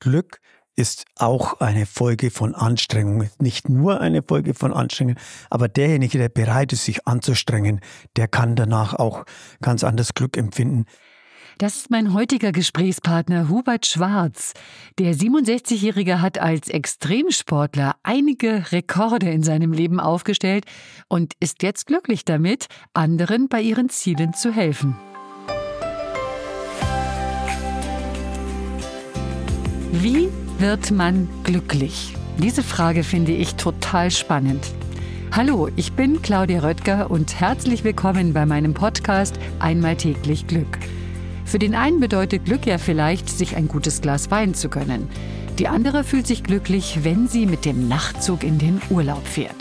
Glück ist auch eine Folge von Anstrengung. Nicht nur eine Folge von Anstrengung, aber derjenige, der bereit ist, sich anzustrengen, der kann danach auch ganz anders Glück empfinden. Das ist mein heutiger Gesprächspartner Hubert Schwarz. Der 67-Jährige hat als Extremsportler einige Rekorde in seinem Leben aufgestellt und ist jetzt glücklich damit, anderen bei ihren Zielen zu helfen. Wie wird man glücklich? Diese Frage finde ich total spannend. Hallo, ich bin Claudia Röttger und herzlich willkommen bei meinem Podcast Einmal täglich Glück. Für den einen bedeutet Glück ja vielleicht, sich ein gutes Glas Wein zu gönnen. Die andere fühlt sich glücklich, wenn sie mit dem Nachtzug in den Urlaub fährt.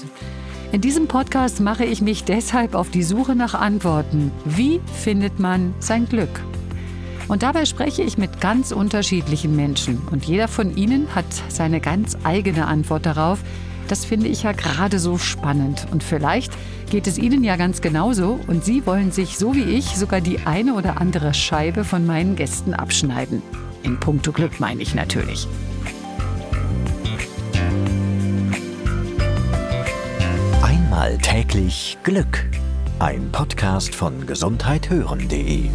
In diesem Podcast mache ich mich deshalb auf die Suche nach Antworten. Wie findet man sein Glück? Und dabei spreche ich mit ganz unterschiedlichen Menschen. Und jeder von ihnen hat seine ganz eigene Antwort darauf. Das finde ich ja gerade so spannend. Und vielleicht geht es Ihnen ja ganz genauso und Sie wollen sich, so wie ich, sogar die eine oder andere Scheibe von meinen Gästen abschneiden. In puncto Glück meine ich natürlich. Einmal täglich Glück. Ein Podcast von gesundheithören.de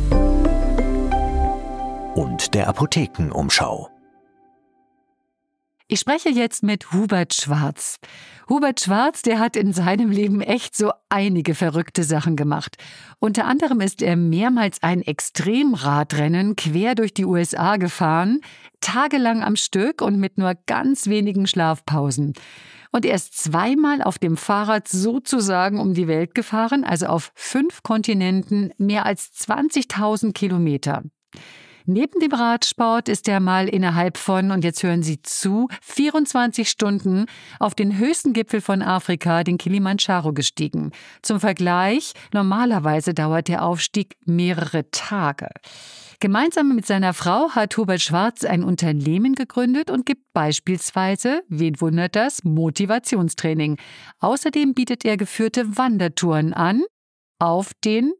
und der Apothekenumschau. Ich spreche jetzt mit Hubert Schwarz. Hubert Schwarz, der hat in seinem Leben echt so einige verrückte Sachen gemacht. Unter anderem ist er mehrmals ein Extremradrennen quer durch die USA gefahren, tagelang am Stück und mit nur ganz wenigen Schlafpausen. Und er ist zweimal auf dem Fahrrad sozusagen um die Welt gefahren, also auf fünf Kontinenten, mehr als 20.000 Kilometer. Neben dem Radsport ist er mal innerhalb von, und jetzt hören Sie zu, 24 Stunden auf den höchsten Gipfel von Afrika, den Kilimanjaro, gestiegen. Zum Vergleich, normalerweise dauert der Aufstieg mehrere Tage. Gemeinsam mit seiner Frau hat Hubert Schwarz ein Unternehmen gegründet und gibt beispielsweise, wen wundert das, Motivationstraining. Außerdem bietet er geführte Wandertouren an auf den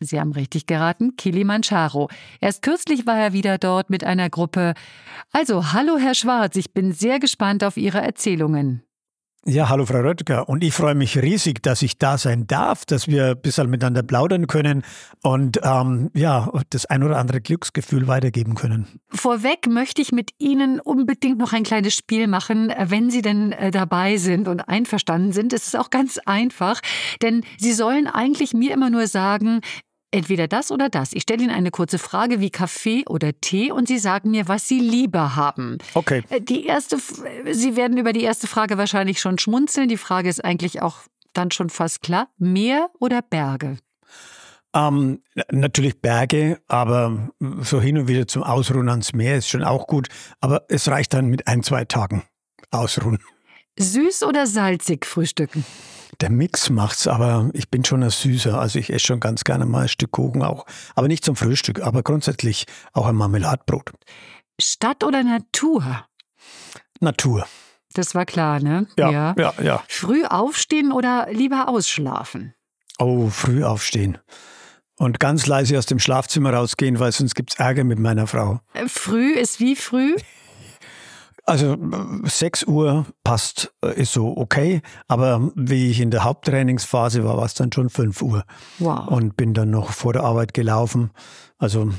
Sie haben richtig geraten, Kilimanjaro. Erst kürzlich war er wieder dort mit einer Gruppe. Also, hallo Herr Schwarz, ich bin sehr gespannt auf Ihre Erzählungen. Ja, hallo Frau Röttger. Und ich freue mich riesig, dass ich da sein darf, dass wir ein bisschen miteinander plaudern können und ähm, ja, das ein oder andere Glücksgefühl weitergeben können. Vorweg möchte ich mit Ihnen unbedingt noch ein kleines Spiel machen, wenn Sie denn äh, dabei sind und einverstanden sind. Es ist auch ganz einfach, denn Sie sollen eigentlich mir immer nur sagen, Entweder das oder das. Ich stelle Ihnen eine kurze Frage wie Kaffee oder Tee und Sie sagen mir, was Sie lieber haben. Okay. Äh, die erste, Sie werden über die erste Frage wahrscheinlich schon schmunzeln. Die Frage ist eigentlich auch dann schon fast klar. Meer oder Berge? Ähm, natürlich Berge, aber so hin und wieder zum Ausruhen ans Meer ist schon auch gut. Aber es reicht dann mit ein, zwei Tagen Ausruhen. Süß oder salzig frühstücken? Der Mix macht's, aber ich bin schon ein Süßer. Also ich esse schon ganz gerne mal ein Stück Kuchen auch. Aber nicht zum Frühstück, aber grundsätzlich auch ein Marmeladbrot. Stadt oder Natur? Natur. Das war klar, ne? Ja, ja, ja. ja. Früh aufstehen oder lieber ausschlafen? Oh, früh aufstehen. Und ganz leise aus dem Schlafzimmer rausgehen, weil sonst gibt's Ärger mit meiner Frau. Äh, früh ist wie früh? Also 6 Uhr passt, äh, ist so okay, aber wie ich in der Haupttrainingsphase war, war es dann schon 5 Uhr. Wow. Und bin dann noch vor der Arbeit gelaufen. Also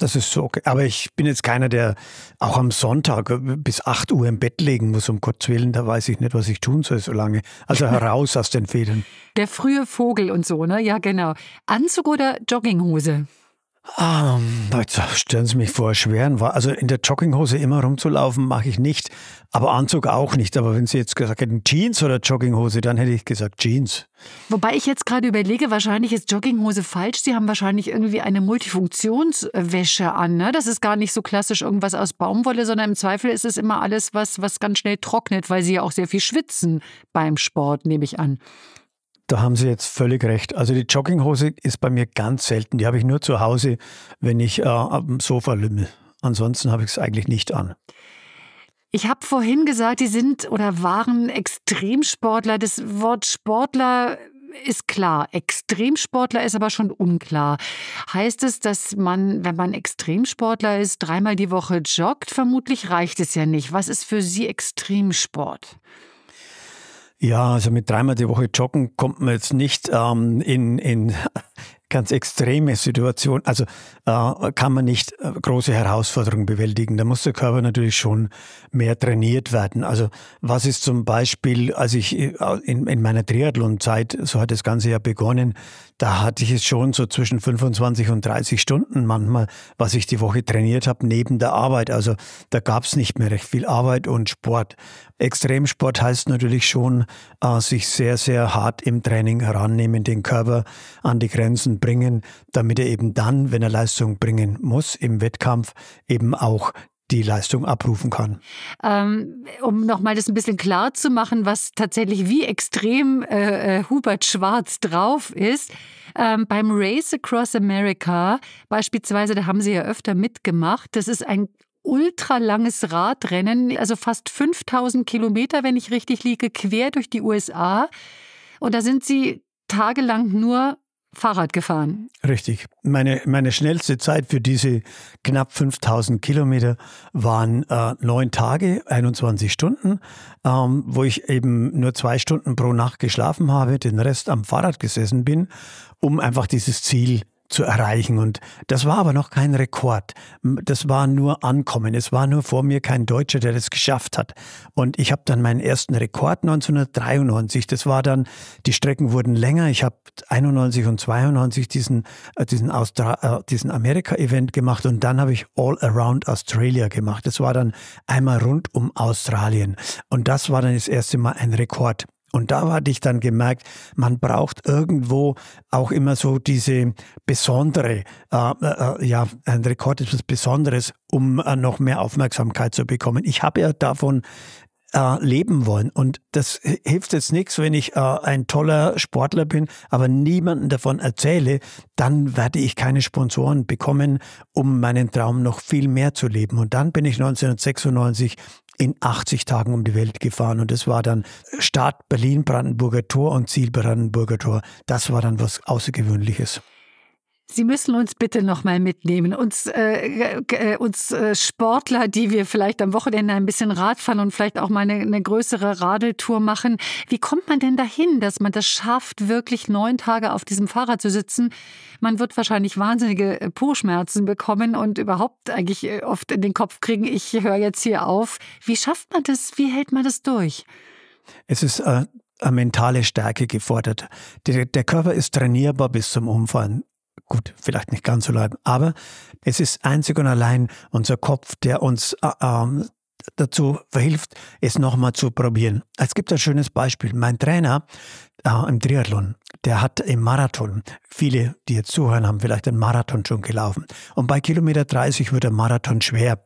das ist so okay. Aber ich bin jetzt keiner, der auch am Sonntag bis 8 Uhr im Bett legen muss, um Gottes Willen. Da weiß ich nicht, was ich tun soll so lange. Also heraus aus den Federn. Der frühe Vogel und so, ne? Ja, genau. Anzug oder Jogginghose? Um, jetzt stellen Sie mich vor, schweren war. Also in der Jogginghose immer rumzulaufen, mache ich nicht. Aber Anzug auch nicht. Aber wenn Sie jetzt gesagt hätten Jeans oder Jogginghose, dann hätte ich gesagt Jeans. Wobei ich jetzt gerade überlege, wahrscheinlich ist Jogginghose falsch. Sie haben wahrscheinlich irgendwie eine Multifunktionswäsche an. Ne? Das ist gar nicht so klassisch irgendwas aus Baumwolle, sondern im Zweifel ist es immer alles, was, was ganz schnell trocknet, weil Sie ja auch sehr viel schwitzen beim Sport, nehme ich an. Da haben Sie jetzt völlig recht. Also die Jogginghose ist bei mir ganz selten. Die habe ich nur zu Hause, wenn ich äh, am Sofa lümmel. Ansonsten habe ich es eigentlich nicht an. Ich habe vorhin gesagt, die sind oder waren Extremsportler. Das Wort Sportler ist klar. Extremsportler ist aber schon unklar. Heißt es, dass man, wenn man Extremsportler ist, dreimal die Woche joggt? Vermutlich reicht es ja nicht. Was ist für Sie Extremsport? Ja, also mit dreimal die Woche joggen kommt man jetzt nicht ähm, in, in ganz extreme Situation. Also äh, kann man nicht äh, große Herausforderungen bewältigen. Da muss der Körper natürlich schon mehr trainiert werden. Also was ist zum Beispiel, als ich äh, in, in meiner Triathlon-Zeit, so hat das Ganze ja begonnen, da hatte ich es schon so zwischen 25 und 30 Stunden manchmal, was ich die Woche trainiert habe, neben der Arbeit. Also da gab es nicht mehr recht viel Arbeit und Sport. Extremsport heißt natürlich schon, äh, sich sehr, sehr hart im Training herannehmen, den Körper an die Grenzen bringen, damit er eben dann, wenn er Leistung bringen muss im Wettkampf, eben auch die Leistung abrufen kann. Ähm, um nochmal das ein bisschen klar zu machen, was tatsächlich wie extrem äh, äh, Hubert Schwarz drauf ist. Ähm, beim Race Across America beispielsweise, da haben Sie ja öfter mitgemacht. Das ist ein ultralanges Radrennen, also fast 5000 Kilometer, wenn ich richtig liege, quer durch die USA. Und da sind Sie tagelang nur Fahrrad gefahren. Richtig. Meine, meine schnellste Zeit für diese knapp 5000 Kilometer waren äh, neun Tage, 21 Stunden, ähm, wo ich eben nur zwei Stunden pro Nacht geschlafen habe, den Rest am Fahrrad gesessen bin, um einfach dieses Ziel zu erreichen. Und das war aber noch kein Rekord. Das war nur Ankommen. Es war nur vor mir kein Deutscher, der das geschafft hat. Und ich habe dann meinen ersten Rekord 1993. Das war dann, die Strecken wurden länger. Ich habe 91 und 92 diesen, äh, diesen, Austra äh, diesen Amerika-Event gemacht und dann habe ich All Around Australia gemacht. Das war dann einmal rund um Australien. Und das war dann das erste Mal ein Rekord. Und da hatte ich dann gemerkt, man braucht irgendwo auch immer so diese besondere, äh, äh, ja, ein Rekord ist was Besonderes, um äh, noch mehr Aufmerksamkeit zu bekommen. Ich habe ja davon äh, leben wollen. Und das hilft jetzt nichts, wenn ich äh, ein toller Sportler bin, aber niemanden davon erzähle, dann werde ich keine Sponsoren bekommen, um meinen Traum noch viel mehr zu leben. Und dann bin ich 1996 in 80 Tagen um die Welt gefahren und das war dann Start Berlin-Brandenburger Tor und Ziel Brandenburger Tor. Das war dann was Außergewöhnliches. Sie müssen uns bitte noch mal mitnehmen, uns, äh, äh, uns äh, Sportler, die wir vielleicht am Wochenende ein bisschen Rad fahren und vielleicht auch mal eine, eine, größere Radeltour machen. Wie kommt man denn dahin, dass man das schafft, wirklich neun Tage auf diesem Fahrrad zu sitzen? Man wird wahrscheinlich wahnsinnige äh, Po-Schmerzen bekommen und überhaupt eigentlich oft in den Kopf kriegen, ich höre jetzt hier auf. Wie schafft man das? Wie hält man das durch? Es ist eine mentale Stärke gefordert. Der, der, Körper ist trainierbar bis zum Umfallen. Gut, vielleicht nicht ganz so leid, aber es ist einzig und allein unser Kopf, der uns äh, ähm, dazu verhilft, es nochmal zu probieren. Es gibt ein schönes Beispiel. Mein Trainer äh, im Triathlon, der hat im Marathon, viele, die jetzt zuhören, haben vielleicht einen Marathon schon gelaufen. Und bei Kilometer 30 wird der Marathon schwer.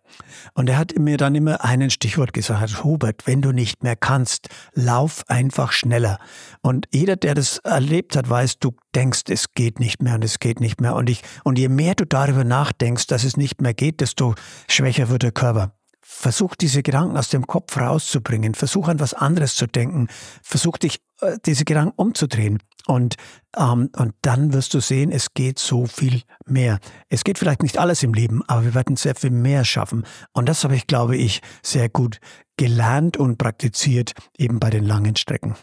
Und er hat mir dann immer einen Stichwort gesagt, Hubert, wenn du nicht mehr kannst, lauf einfach schneller. Und jeder, der das erlebt hat, weiß, du denkst, es geht nicht mehr und es geht nicht mehr. Und, ich, und je mehr du darüber nachdenkst, dass es nicht mehr geht, desto schwächer wird der Körper. Versuch diese Gedanken aus dem Kopf rauszubringen. Versuch an was anderes zu denken. Versuch dich, äh, diese Gedanken umzudrehen. Und, ähm, und dann wirst du sehen, es geht so viel mehr. Es geht vielleicht nicht alles im Leben, aber wir werden sehr viel mehr schaffen. Und das habe ich, glaube ich, sehr gut gelernt und praktiziert, eben bei den langen Strecken.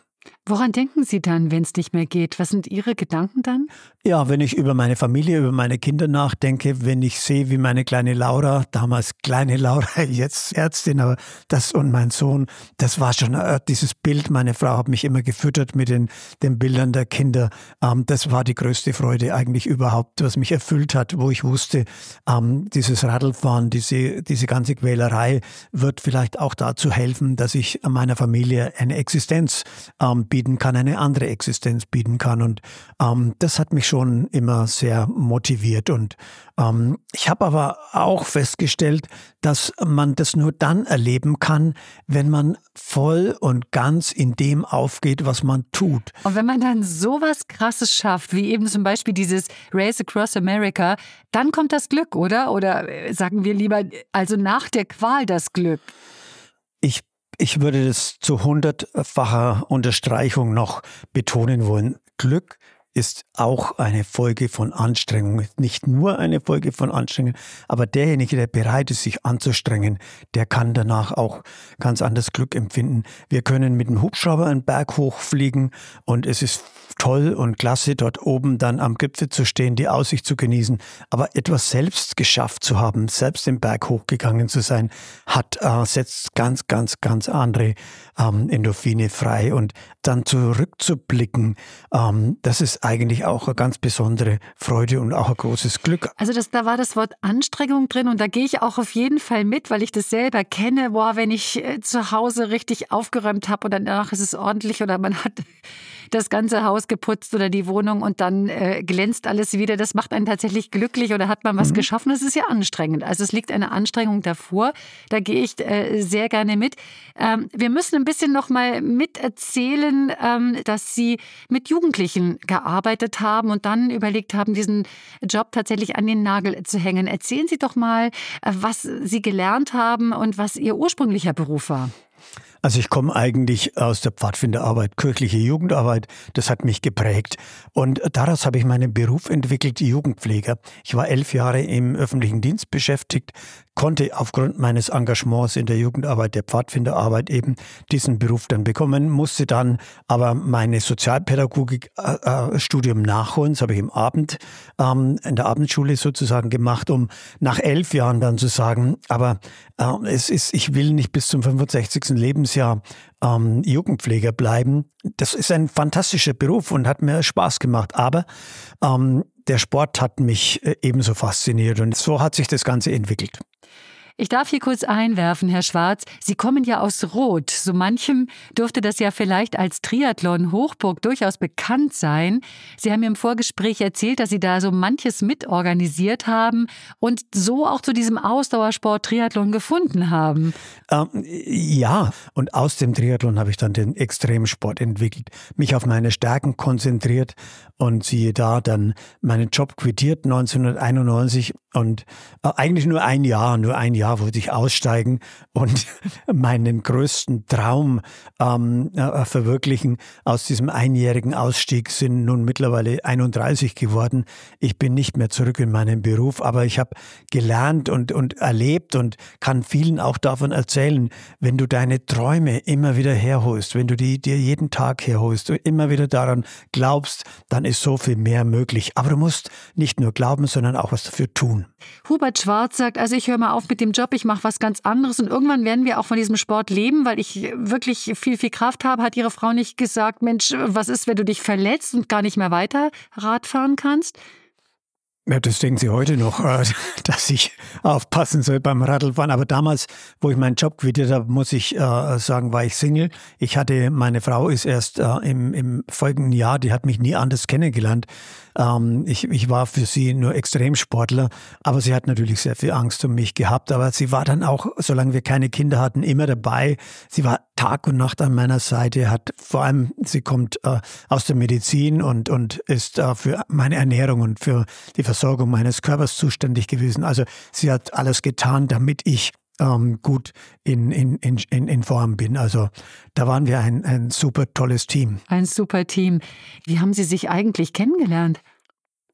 Woran denken Sie dann, wenn es nicht mehr geht? Was sind Ihre Gedanken dann? Ja, wenn ich über meine Familie, über meine Kinder nachdenke, wenn ich sehe, wie meine kleine Laura, damals kleine Laura, jetzt Ärztin, aber das und mein Sohn, das war schon äh, dieses Bild. Meine Frau hat mich immer gefüttert mit den, den Bildern der Kinder. Ähm, das war die größte Freude eigentlich überhaupt, was mich erfüllt hat, wo ich wusste, ähm, dieses Radlfahren, diese, diese ganze Quälerei wird vielleicht auch dazu helfen, dass ich meiner Familie eine Existenz ähm, bieten kann, eine andere Existenz bieten kann. Und ähm, das hat mich schon immer sehr motiviert. Und ähm, ich habe aber auch festgestellt, dass man das nur dann erleben kann, wenn man voll und ganz in dem aufgeht, was man tut. Und wenn man dann sowas Krasses schafft, wie eben zum Beispiel dieses Race Across America, dann kommt das Glück, oder? Oder äh, sagen wir lieber, also nach der Qual das Glück? Ich ich würde das zu hundertfacher Unterstreichung noch betonen wollen. Glück ist auch eine Folge von Anstrengung. Nicht nur eine Folge von Anstrengung, aber derjenige, der bereit ist, sich anzustrengen, der kann danach auch ganz anders Glück empfinden. Wir können mit dem Hubschrauber einen Berg hochfliegen und es ist toll und klasse, dort oben dann am Gipfel zu stehen, die Aussicht zu genießen. Aber etwas selbst geschafft zu haben, selbst den Berg hochgegangen zu sein, hat, äh, setzt ganz, ganz, ganz andere ähm, Endorphine frei. Und dann zurückzublicken, ähm, das ist eigentlich auch eine ganz besondere Freude und auch ein großes Glück. Also das, da war das Wort Anstrengung drin und da gehe ich auch auf jeden Fall mit, weil ich das selber kenne. Boah, wenn ich äh, zu Hause richtig aufgeräumt habe und danach ist es ordentlich oder man hat das ganze Haus geputzt oder die Wohnung und dann äh, glänzt alles wieder. Das macht einen tatsächlich glücklich oder hat man was mhm. geschaffen. Das ist ja anstrengend. Also es liegt eine Anstrengung davor. Da gehe ich äh, sehr gerne mit. Ähm, wir müssen ein bisschen noch mal miterzählen, ähm, dass Sie mit Jugendlichen gearbeitet haben und dann überlegt haben, diesen Job tatsächlich an den Nagel zu hängen. Erzählen Sie doch mal, äh, was Sie gelernt haben und was Ihr ursprünglicher Beruf war. Also ich komme eigentlich aus der Pfadfinderarbeit, kirchliche Jugendarbeit. Das hat mich geprägt. Und daraus habe ich meinen Beruf entwickelt, Jugendpfleger. Ich war elf Jahre im öffentlichen Dienst beschäftigt, konnte aufgrund meines Engagements in der Jugendarbeit, der Pfadfinderarbeit eben diesen Beruf dann bekommen, musste dann aber meine Sozialpädagogik-Studium äh, äh nachholen. Das habe ich im Abend, ähm, in der Abendschule sozusagen gemacht, um nach elf Jahren dann zu sagen, aber äh, es ist, ich will nicht bis zum 65. Lebensjahr ähm, Jugendpfleger bleiben. Das ist ein fantastischer Beruf und hat mir Spaß gemacht. Aber ähm, der Sport hat mich äh, ebenso fasziniert und so hat sich das Ganze entwickelt. Ich darf hier kurz einwerfen, Herr Schwarz. Sie kommen ja aus Rot. So manchem dürfte das ja vielleicht als Triathlon-Hochburg durchaus bekannt sein. Sie haben mir im Vorgespräch erzählt, dass Sie da so manches mitorganisiert haben und so auch zu diesem Ausdauersport Triathlon gefunden haben. Ähm, ja, und aus dem Triathlon habe ich dann den Extremsport entwickelt, mich auf meine Stärken konzentriert und siehe da, dann meinen Job quittiert 1991 und äh, eigentlich nur ein Jahr, nur ein Jahr wollte ich aussteigen und meinen größten Traum ähm, äh, verwirklichen. Aus diesem einjährigen Ausstieg sind nun mittlerweile 31 geworden. Ich bin nicht mehr zurück in meinen Beruf, aber ich habe gelernt und, und erlebt und kann vielen auch davon erzählen, wenn du deine Träume immer wieder herholst, wenn du die dir jeden Tag herholst und immer wieder daran glaubst, dann ist so viel mehr möglich. Aber du musst nicht nur glauben, sondern auch was dafür tun. Hubert Schwarz sagt, also ich höre mal auf mit dem Job, ich mache was ganz anderes und irgendwann werden wir auch von diesem Sport leben, weil ich wirklich viel, viel Kraft habe. Hat Ihre Frau nicht gesagt, Mensch, was ist, wenn du dich verletzt und gar nicht mehr weiter Radfahren kannst? Ja, das denken Sie heute noch, äh, dass ich aufpassen soll beim Radlfahren. Aber damals, wo ich meinen Job quittiert habe, muss ich äh, sagen, war ich Single. Ich hatte, meine Frau ist erst äh, im, im folgenden Jahr, die hat mich nie anders kennengelernt. Ähm, ich, ich war für sie nur Extremsportler, aber sie hat natürlich sehr viel Angst um mich gehabt. Aber sie war dann auch, solange wir keine Kinder hatten, immer dabei. Sie war Tag und Nacht an meiner Seite, hat vor allem, sie kommt äh, aus der Medizin und, und ist äh, für meine Ernährung und für die Versorgung meines Körpers zuständig gewesen. Also sie hat alles getan, damit ich ähm, gut in, in, in, in Form bin. Also da waren wir ein, ein super tolles Team. Ein super Team. Wie haben Sie sich eigentlich kennengelernt?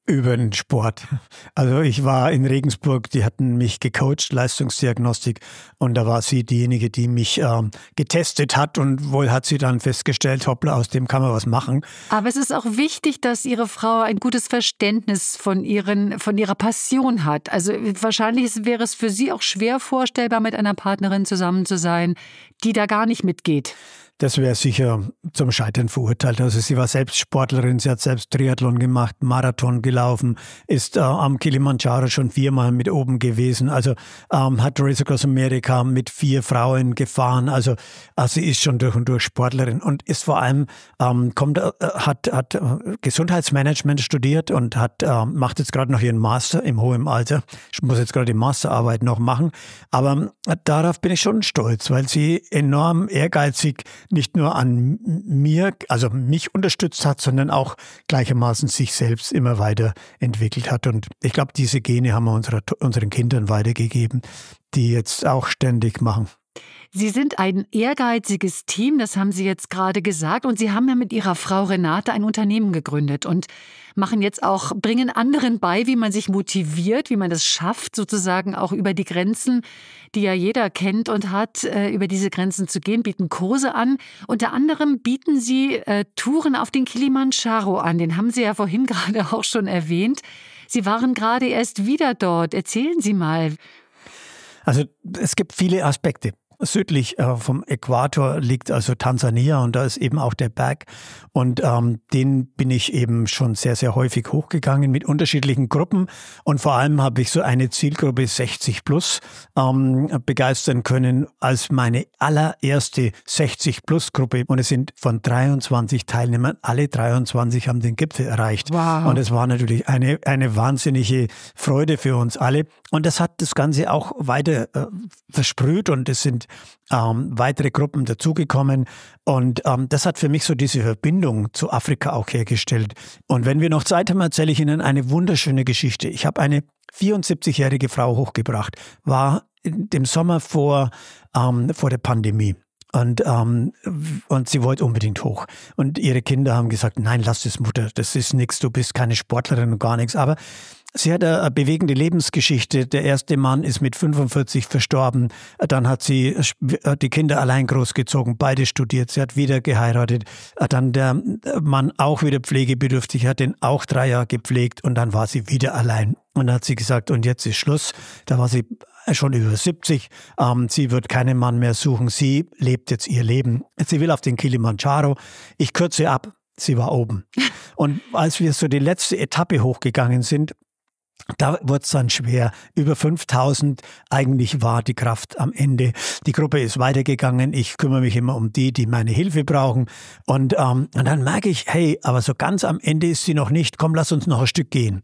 Über den Sport. Also ich war in Regensburg, die hatten mich gecoacht, Leistungsdiagnostik, und da war sie diejenige, die mich ähm, getestet hat und wohl hat sie dann festgestellt, hoppla, aus dem kann man was machen. Aber es ist auch wichtig, dass Ihre Frau ein gutes Verständnis von, ihren, von ihrer Passion hat. Also wahrscheinlich wäre es für Sie auch schwer vorstellbar, mit einer Partnerin zusammen zu sein, die da gar nicht mitgeht das wäre sicher zum Scheitern verurteilt. Also sie war selbst Sportlerin, sie hat selbst Triathlon gemacht, Marathon gelaufen, ist äh, am Kilimanjaro schon viermal mit oben gewesen, also ähm, hat Race Across America mit vier Frauen gefahren, also, also sie ist schon durch und durch Sportlerin und ist vor allem, ähm, kommt, äh, hat, hat äh, Gesundheitsmanagement studiert und hat, äh, macht jetzt gerade noch ihren Master im hohen Alter. Ich muss jetzt gerade die Masterarbeit noch machen, aber äh, darauf bin ich schon stolz, weil sie enorm ehrgeizig nicht nur an mir, also mich unterstützt hat, sondern auch gleichermaßen sich selbst immer weiter entwickelt hat. Und ich glaube, diese Gene haben wir unserer, unseren Kindern weitergegeben, die jetzt auch ständig machen. Sie sind ein ehrgeiziges Team, das haben Sie jetzt gerade gesagt. Und Sie haben ja mit Ihrer Frau Renate ein Unternehmen gegründet und machen jetzt auch, bringen anderen bei, wie man sich motiviert, wie man das schafft, sozusagen auch über die Grenzen, die ja jeder kennt und hat, äh, über diese Grenzen zu gehen, bieten Kurse an. Unter anderem bieten Sie äh, Touren auf den Kilimanjaro an. Den haben Sie ja vorhin gerade auch schon erwähnt. Sie waren gerade erst wieder dort. Erzählen Sie mal. Also es gibt viele Aspekte. Südlich äh, vom Äquator liegt also Tansania und da ist eben auch der Berg. Und ähm, den bin ich eben schon sehr, sehr häufig hochgegangen mit unterschiedlichen Gruppen. Und vor allem habe ich so eine Zielgruppe 60 plus ähm, begeistern können als meine allererste 60 plus Gruppe. Und es sind von 23 Teilnehmern, alle 23 haben den Gipfel erreicht. Wow. Und es war natürlich eine, eine wahnsinnige Freude für uns alle. Und das hat das Ganze auch weiter äh, versprüht und es sind ähm, weitere Gruppen dazugekommen. Und ähm, das hat für mich so diese Verbindung zu Afrika auch hergestellt. Und wenn wir noch Zeit haben, erzähle ich Ihnen eine wunderschöne Geschichte. Ich habe eine 74-jährige Frau hochgebracht, war im Sommer vor, ähm, vor der Pandemie. Und, ähm, und sie wollte unbedingt hoch. Und ihre Kinder haben gesagt, nein, lass das Mutter, das ist nichts, du bist keine Sportlerin und gar nichts. Aber Sie hat eine bewegende Lebensgeschichte. Der erste Mann ist mit 45 verstorben. Dann hat sie die Kinder allein großgezogen, beide studiert. Sie hat wieder geheiratet. Dann der Mann auch wieder pflegebedürftig, hat den auch drei Jahre gepflegt und dann war sie wieder allein. Und dann hat sie gesagt, und jetzt ist Schluss. Da war sie schon über 70. Ähm, sie wird keinen Mann mehr suchen. Sie lebt jetzt ihr Leben. Sie will auf den Kilimanjaro. Ich kürze ab. Sie war oben. Und als wir so die letzte Etappe hochgegangen sind, da wurde es dann schwer. Über 5000 eigentlich war die Kraft am Ende. Die Gruppe ist weitergegangen. Ich kümmere mich immer um die, die meine Hilfe brauchen. Und, ähm, und dann merke ich, hey, aber so ganz am Ende ist sie noch nicht. Komm, lass uns noch ein Stück gehen.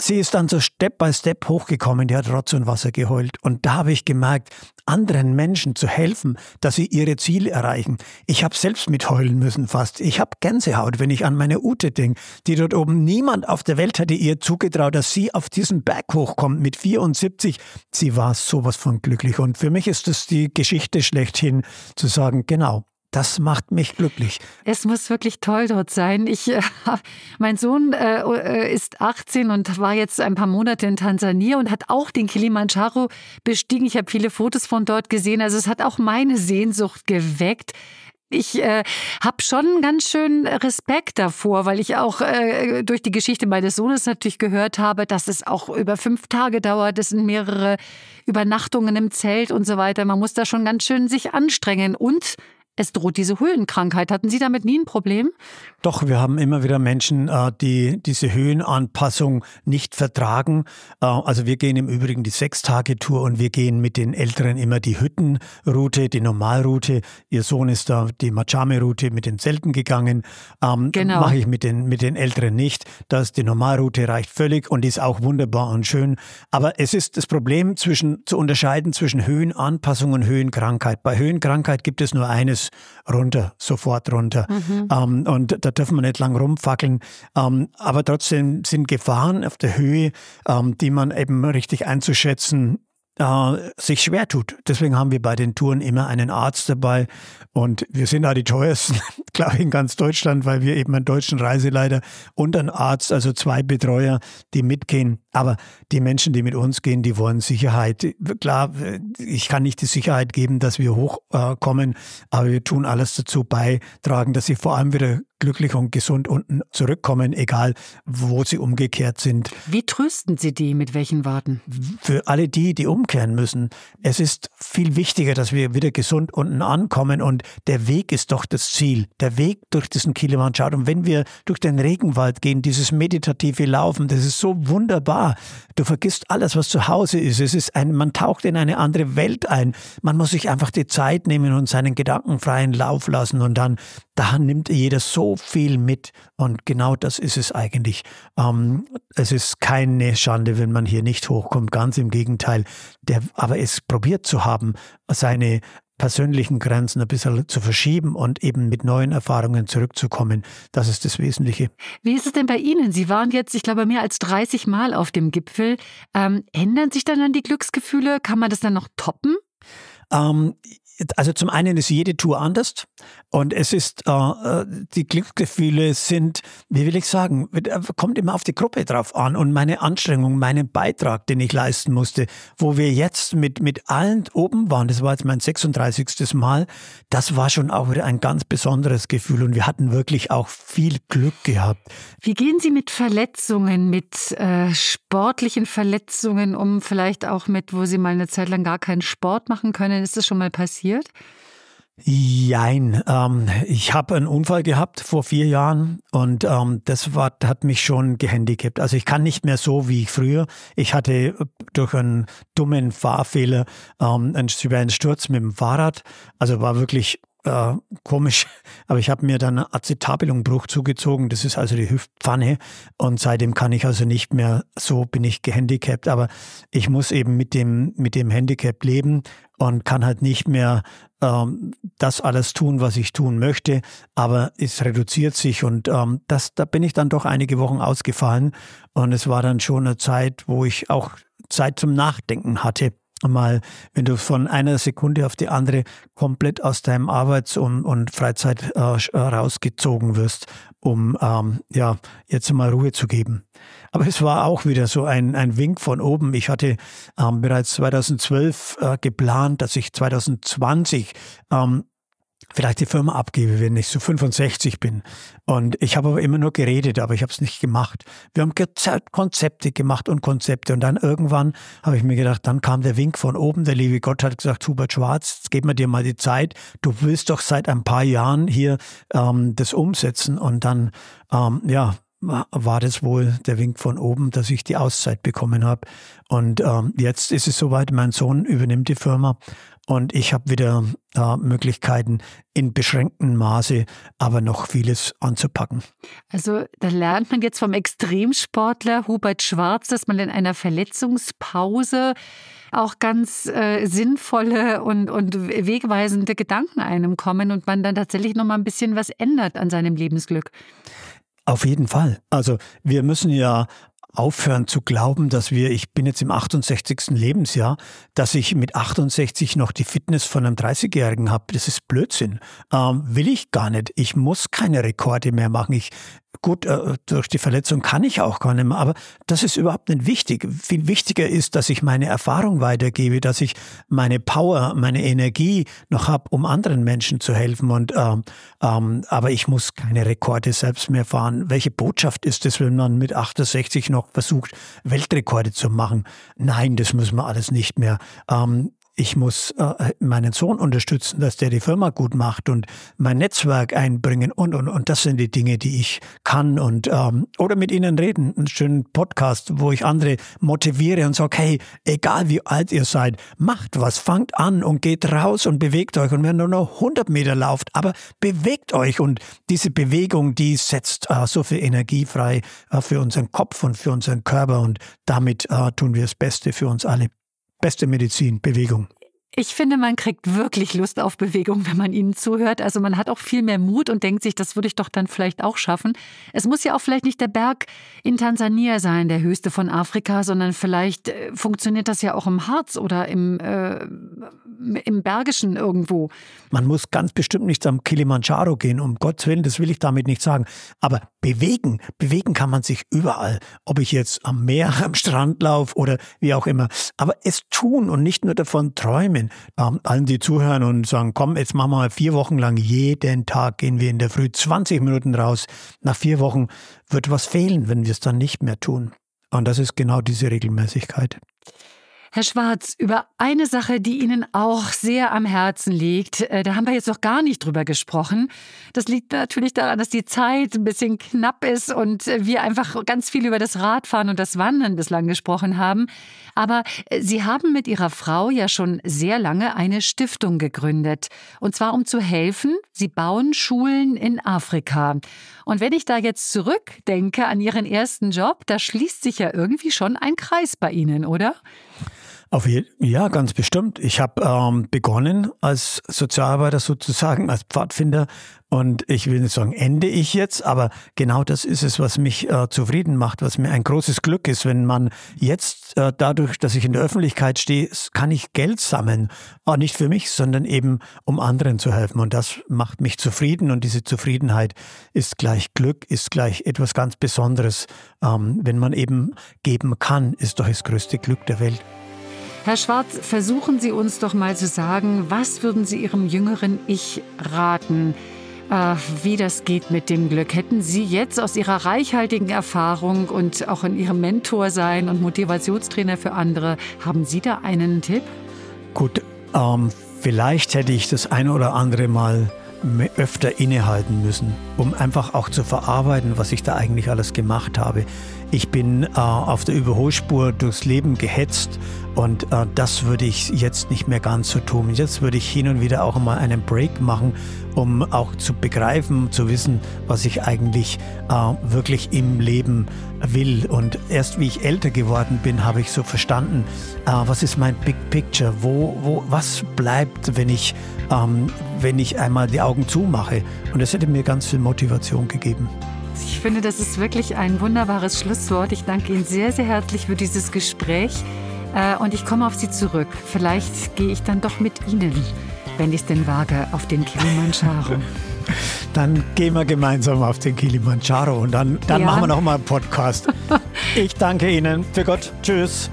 Sie ist dann so Step by Step hochgekommen, die hat Rotz und Wasser geheult. Und da habe ich gemerkt, anderen Menschen zu helfen, dass sie ihre Ziele erreichen. Ich habe selbst mit heulen müssen fast. Ich habe Gänsehaut, wenn ich an meine Ute denke, die dort oben niemand auf der Welt hätte ihr zugetraut, dass sie auf diesen Berg hochkommt mit 74. Sie war sowas von glücklich. Und für mich ist das die Geschichte schlechthin, zu sagen, genau, das macht mich glücklich. Es muss wirklich toll dort sein. Ich, äh, mein Sohn äh, äh ist 18 und war jetzt ein paar Monate in Tansania und hat auch den Kilimanjaro bestiegen. Ich habe viele Fotos von dort gesehen. Also es hat auch meine Sehnsucht geweckt. Ich äh, habe schon ganz schön Respekt davor, weil ich auch äh, durch die Geschichte meines Sohnes natürlich gehört habe, dass es auch über fünf Tage dauert. Es sind mehrere Übernachtungen im Zelt und so weiter. Man muss da schon ganz schön sich anstrengen und es droht diese Höhenkrankheit. Hatten Sie damit nie ein Problem? Doch, wir haben immer wieder Menschen, äh, die diese Höhenanpassung nicht vertragen. Äh, also wir gehen im Übrigen die Sechstage-Tour und wir gehen mit den Älteren immer die Hüttenroute, die Normalroute. Ihr Sohn ist da die Machame-Route mit den Zelten gegangen. Ähm, genau. Mache ich mit den, mit den Älteren nicht. Das, die Normalroute reicht völlig und ist auch wunderbar und schön. Aber es ist das Problem zwischen, zu unterscheiden zwischen Höhenanpassung und Höhenkrankheit. Bei Höhenkrankheit gibt es nur eines runter, sofort runter. Mhm. Ähm, und da dürfen wir nicht lang rumfackeln. Ähm, aber trotzdem sind Gefahren auf der Höhe, ähm, die man eben richtig einzuschätzen äh, sich schwer tut. Deswegen haben wir bei den Touren immer einen Arzt dabei und wir sind da die teuersten, glaube ich, in ganz Deutschland, weil wir eben einen deutschen Reiseleiter und einen Arzt, also zwei Betreuer, die mitgehen. Aber die Menschen, die mit uns gehen, die wollen Sicherheit. Klar, ich kann nicht die Sicherheit geben, dass wir hochkommen, aber wir tun alles dazu beitragen, dass sie vor allem wieder glücklich und gesund unten zurückkommen, egal wo sie umgekehrt sind. Wie trösten Sie die? Mit welchen Worten? Für alle die, die umkehren müssen. Es ist viel wichtiger, dass wir wieder gesund unten ankommen und der Weg ist doch das Ziel. Der Weg durch diesen Kilimanjaro. Und wenn wir durch den Regenwald gehen, dieses meditative Laufen, das ist so wunderbar. Du vergisst alles, was zu Hause ist. Es ist ein, man taucht in eine andere Welt ein. Man muss sich einfach die Zeit nehmen und seinen gedankenfreien Lauf lassen und dann, da nimmt jeder so viel mit und genau das ist es eigentlich. Ähm, es ist keine Schande, wenn man hier nicht hochkommt, ganz im Gegenteil. Der, aber es probiert zu haben, seine persönlichen Grenzen ein bisschen zu verschieben und eben mit neuen Erfahrungen zurückzukommen. Das ist das Wesentliche. Wie ist es denn bei Ihnen? Sie waren jetzt, ich glaube, mehr als 30 Mal auf dem Gipfel. Ähm, ändern sich dann, dann die Glücksgefühle? Kann man das dann noch toppen? Ähm, also zum einen ist jede Tour anders und es ist, äh, äh, die Glücksgefühle sind, wie will ich sagen, äh, kommt immer auf die Gruppe drauf an und meine Anstrengung, meinen Beitrag, den ich leisten musste, wo wir jetzt mit, mit allen oben waren, das war jetzt mein 36. Mal, das war schon auch wieder ein ganz besonderes Gefühl und wir hatten wirklich auch viel Glück gehabt. Wie gehen Sie mit Verletzungen, mit äh, sportlichen Verletzungen um, vielleicht auch mit, wo Sie mal eine Zeit lang gar keinen Sport machen können? Ist das schon mal passiert? Jein. Ähm, ich habe einen Unfall gehabt vor vier Jahren und ähm, das war, hat mich schon gehandicapt. Also ich kann nicht mehr so wie früher. Ich hatte durch einen dummen Fahrfehler ähm, einen, einen Sturz mit dem Fahrrad. Also war wirklich äh, komisch, aber ich habe mir dann Acetabulum-Bruch zugezogen. Das ist also die Hüftpfanne und seitdem kann ich also nicht mehr so bin ich gehandicapt. Aber ich muss eben mit dem mit dem Handicap leben und kann halt nicht mehr ähm, das alles tun, was ich tun möchte. Aber es reduziert sich und ähm, das da bin ich dann doch einige Wochen ausgefallen und es war dann schon eine Zeit, wo ich auch Zeit zum Nachdenken hatte mal, wenn du von einer Sekunde auf die andere komplett aus deinem Arbeits- und, und Freizeit äh, äh, rausgezogen wirst, um ähm, ja jetzt mal Ruhe zu geben. Aber es war auch wieder so ein, ein Wink von oben. Ich hatte ähm, bereits 2012 äh, geplant, dass ich 2020 ähm, vielleicht die Firma abgebe, wenn ich so 65 bin. Und ich habe aber immer nur geredet, aber ich habe es nicht gemacht. Wir haben Konzepte gemacht und Konzepte. Und dann irgendwann habe ich mir gedacht, dann kam der Wink von oben. Der liebe Gott hat gesagt, Hubert Schwarz, jetzt geben wir dir mal die Zeit. Du willst doch seit ein paar Jahren hier ähm, das umsetzen. Und dann, ähm, ja, war das wohl der Wink von oben, dass ich die Auszeit bekommen habe. Und ähm, jetzt ist es soweit, mein Sohn übernimmt die Firma und ich habe wieder äh, Möglichkeiten in beschränktem Maße, aber noch vieles anzupacken. Also da lernt man jetzt vom Extremsportler Hubert Schwarz, dass man in einer Verletzungspause auch ganz äh, sinnvolle und, und wegweisende Gedanken einem kommen und man dann tatsächlich noch mal ein bisschen was ändert an seinem Lebensglück. Auf jeden Fall. Also wir müssen ja aufhören zu glauben, dass wir, ich bin jetzt im 68. Lebensjahr, dass ich mit 68 noch die Fitness von einem 30-Jährigen habe. Das ist Blödsinn. Ähm, will ich gar nicht. Ich muss keine Rekorde mehr machen. Ich Gut, äh, durch die Verletzung kann ich auch gar nicht mehr, aber das ist überhaupt nicht wichtig. Viel wichtiger ist, dass ich meine Erfahrung weitergebe, dass ich meine Power, meine Energie noch habe, um anderen Menschen zu helfen. Und ähm, ähm, aber ich muss keine Rekorde selbst mehr fahren. Welche Botschaft ist es, wenn man mit 68 noch versucht, Weltrekorde zu machen? Nein, das müssen wir alles nicht mehr. Ähm, ich muss äh, meinen Sohn unterstützen, dass der die Firma gut macht und mein Netzwerk einbringen und und und. Das sind die Dinge, die ich kann und ähm, oder mit ihnen reden, einen schönen Podcast, wo ich andere motiviere und sage, hey, egal wie alt ihr seid, macht was, fangt an und geht raus und bewegt euch. Und wenn ihr nur noch 100 Meter lauft, aber bewegt euch. Und diese Bewegung, die setzt äh, so viel Energie frei äh, für unseren Kopf und für unseren Körper. Und damit äh, tun wir das Beste für uns alle. Beste Medizin, Bewegung. Ich finde, man kriegt wirklich Lust auf Bewegung, wenn man ihnen zuhört. Also man hat auch viel mehr Mut und denkt sich, das würde ich doch dann vielleicht auch schaffen. Es muss ja auch vielleicht nicht der Berg in Tansania sein, der höchste von Afrika, sondern vielleicht äh, funktioniert das ja auch im Harz oder im, äh, im Bergischen irgendwo. Man muss ganz bestimmt nicht am Kilimanjaro gehen, um Gottes Willen, das will ich damit nicht sagen. Aber bewegen, bewegen kann man sich überall. Ob ich jetzt am Meer, am Strand laufe oder wie auch immer. Aber es tun und nicht nur davon träumen. Ähm, allen, die zuhören und sagen, komm, jetzt machen wir mal vier Wochen lang, jeden Tag gehen wir in der Früh 20 Minuten raus. Nach vier Wochen wird was fehlen, wenn wir es dann nicht mehr tun. Und das ist genau diese Regelmäßigkeit. Herr Schwarz, über eine Sache, die Ihnen auch sehr am Herzen liegt, äh, da haben wir jetzt noch gar nicht drüber gesprochen. Das liegt natürlich daran, dass die Zeit ein bisschen knapp ist und wir einfach ganz viel über das Radfahren und das Wandern bislang gesprochen haben. Aber äh, Sie haben mit Ihrer Frau ja schon sehr lange eine Stiftung gegründet. Und zwar um zu helfen, Sie bauen Schulen in Afrika. Und wenn ich da jetzt zurückdenke an Ihren ersten Job, da schließt sich ja irgendwie schon ein Kreis bei Ihnen, oder? Auf ja, ganz bestimmt. Ich habe ähm, begonnen als Sozialarbeiter sozusagen, als Pfadfinder und ich will nicht sagen, ende ich jetzt, aber genau das ist es, was mich äh, zufrieden macht, was mir ein großes Glück ist, wenn man jetzt äh, dadurch, dass ich in der Öffentlichkeit stehe, kann ich Geld sammeln. Aber nicht für mich, sondern eben um anderen zu helfen. Und das macht mich zufrieden und diese Zufriedenheit ist gleich Glück, ist gleich etwas ganz Besonderes. Ähm, wenn man eben geben kann, ist doch das größte Glück der Welt. Herr Schwarz, versuchen Sie uns doch mal zu sagen, was würden Sie Ihrem jüngeren Ich raten, äh, wie das geht mit dem Glück? Hätten Sie jetzt aus Ihrer reichhaltigen Erfahrung und auch in Ihrem Mentor sein und Motivationstrainer für andere, haben Sie da einen Tipp? Gut, ähm, vielleicht hätte ich das eine oder andere Mal öfter innehalten müssen, um einfach auch zu verarbeiten, was ich da eigentlich alles gemacht habe. Ich bin äh, auf der Überholspur durchs Leben gehetzt und äh, das würde ich jetzt nicht mehr ganz so tun. Jetzt würde ich hin und wieder auch mal einen Break machen, um auch zu begreifen, zu wissen, was ich eigentlich äh, wirklich im Leben will. Und erst wie ich älter geworden bin, habe ich so verstanden, äh, was ist mein Big Picture? Wo, wo, was bleibt, wenn ich, ähm, wenn ich einmal die Augen zumache? Und das hätte mir ganz viel Motivation gegeben. Ich finde, das ist wirklich ein wunderbares Schlusswort. Ich danke Ihnen sehr, sehr herzlich für dieses Gespräch. Äh, und ich komme auf Sie zurück. Vielleicht gehe ich dann doch mit Ihnen, wenn ich es denn wage, auf den Kilimanjaro. Dann gehen wir gemeinsam auf den Kilimanjaro und dann, dann ja. machen wir noch mal einen Podcast. Ich danke Ihnen. Für Gott. Tschüss.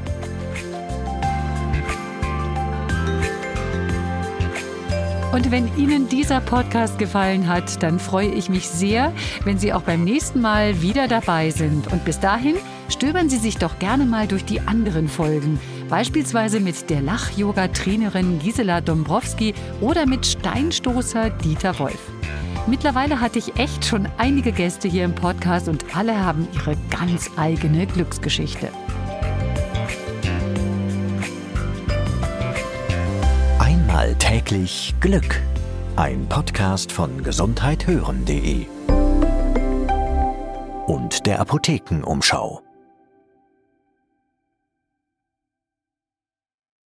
Und wenn Ihnen dieser Podcast gefallen hat, dann freue ich mich sehr, wenn Sie auch beim nächsten Mal wieder dabei sind. Und bis dahin stöbern Sie sich doch gerne mal durch die anderen Folgen. Beispielsweise mit der Lach-Yoga-Trainerin Gisela Dombrowski oder mit Steinstoßer Dieter Wolf. Mittlerweile hatte ich echt schon einige Gäste hier im Podcast und alle haben ihre ganz eigene Glücksgeschichte. Alltäglich Glück. Ein Podcast von gesundheithören.de und der Apothekenumschau.